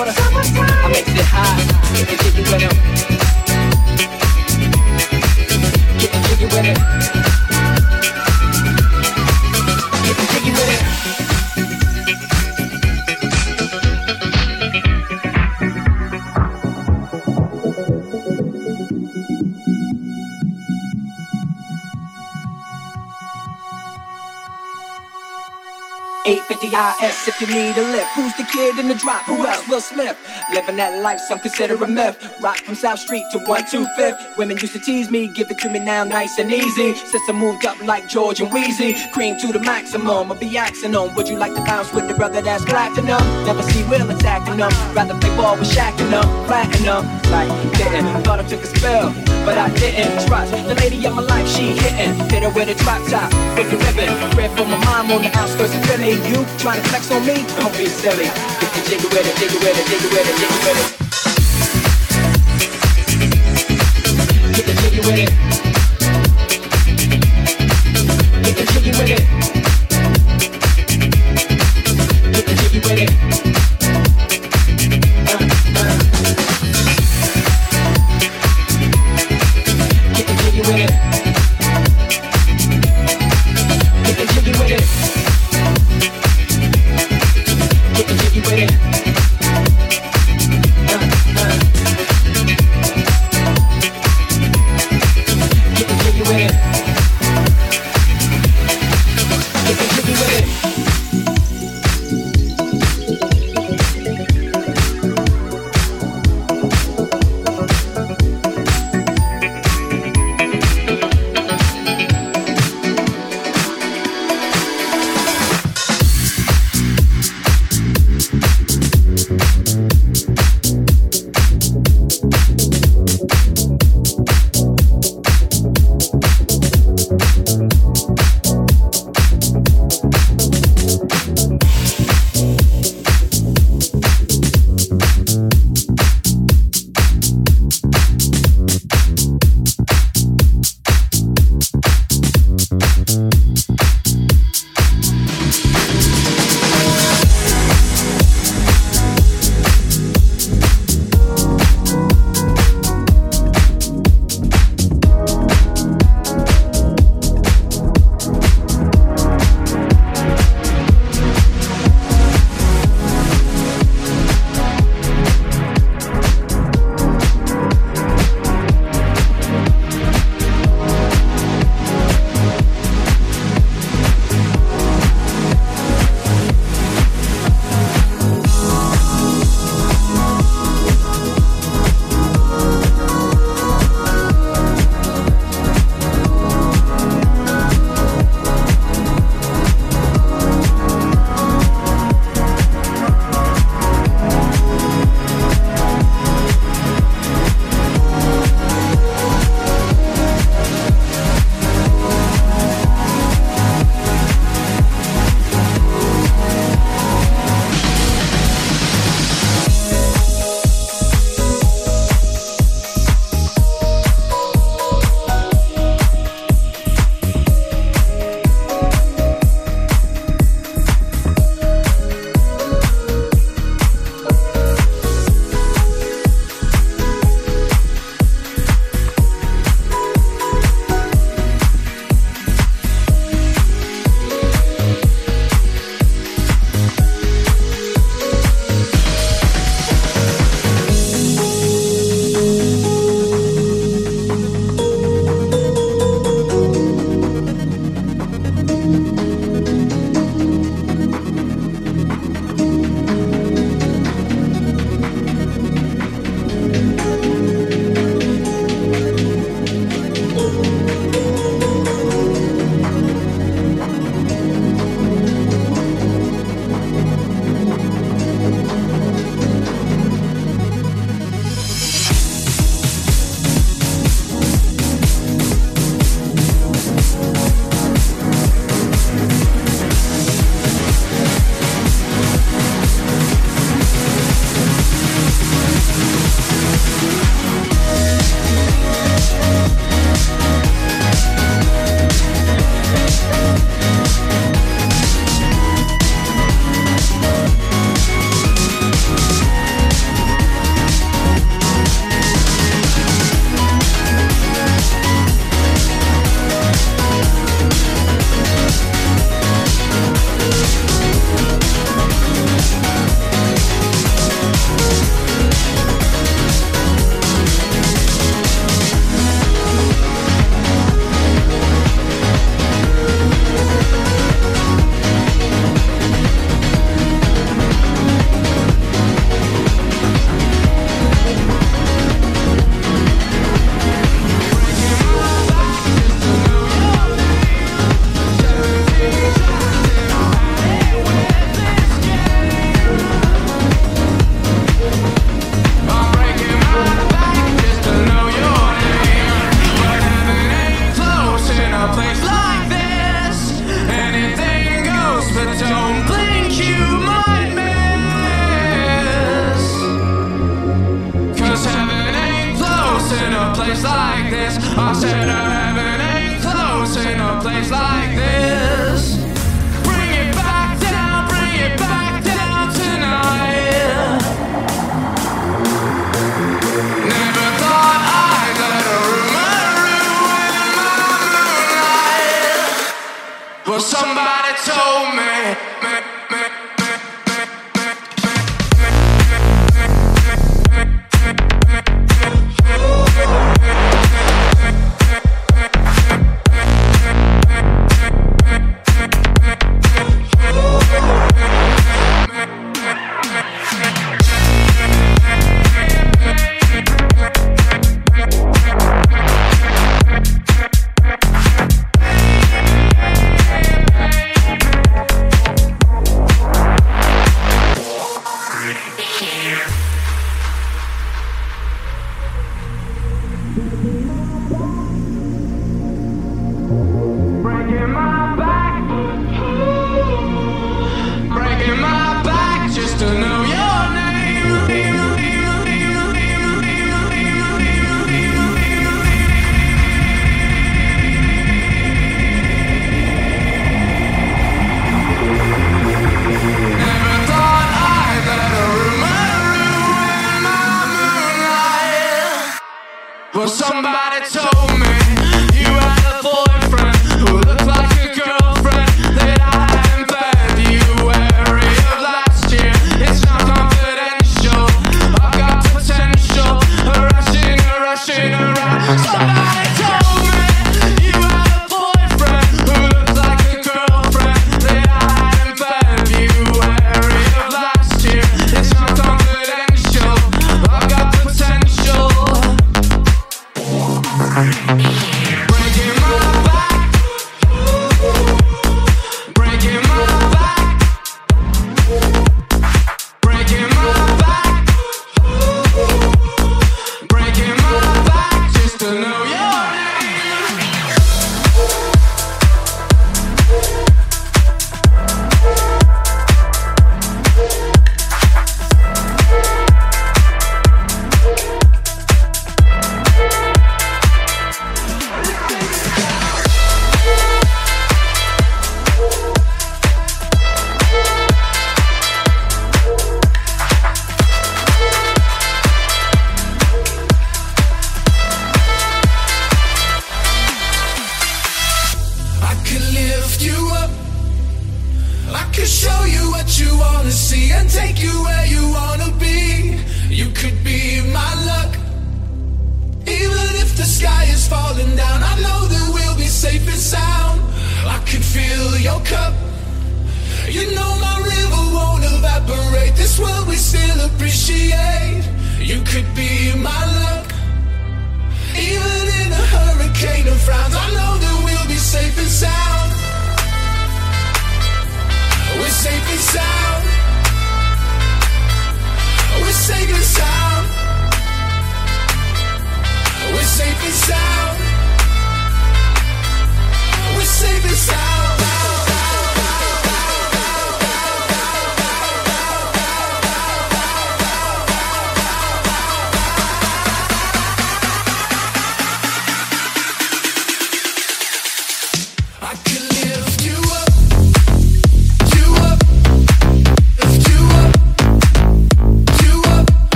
I make it. Get it, get it, 850 IS if you need a lift. Who's the kid in the drop? Who else? Will Smith. Living that life, some consider a myth. Rock from South Street to 125th. Women used to tease me, give it to me now nice and easy. Since I moved up like George and Wheezy. Cream to the maximum, I'll be axing them. Would you like to bounce with the brother that's platinum? Never see Will attacking them. Rather play ball with Shaq and them, platinum. Like, didn't. Thought I took a spell, but I didn't. Trust the lady of my life, she hitting. Hit her with a drop top, with the ribbon. Red for my mom on the outskirts of Philly. You trying to flex on me? Don't be silly. Get the jiggy with it, jiggy with it, jiggy with it, with it.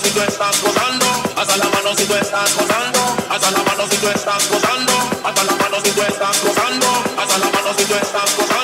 Si tú estás gozando, hasta la mano si tú estás gozando, hasta la mano si tú estás gozando, hasta la mano si tú estás gozando, hasta la mano si tú estás gozando,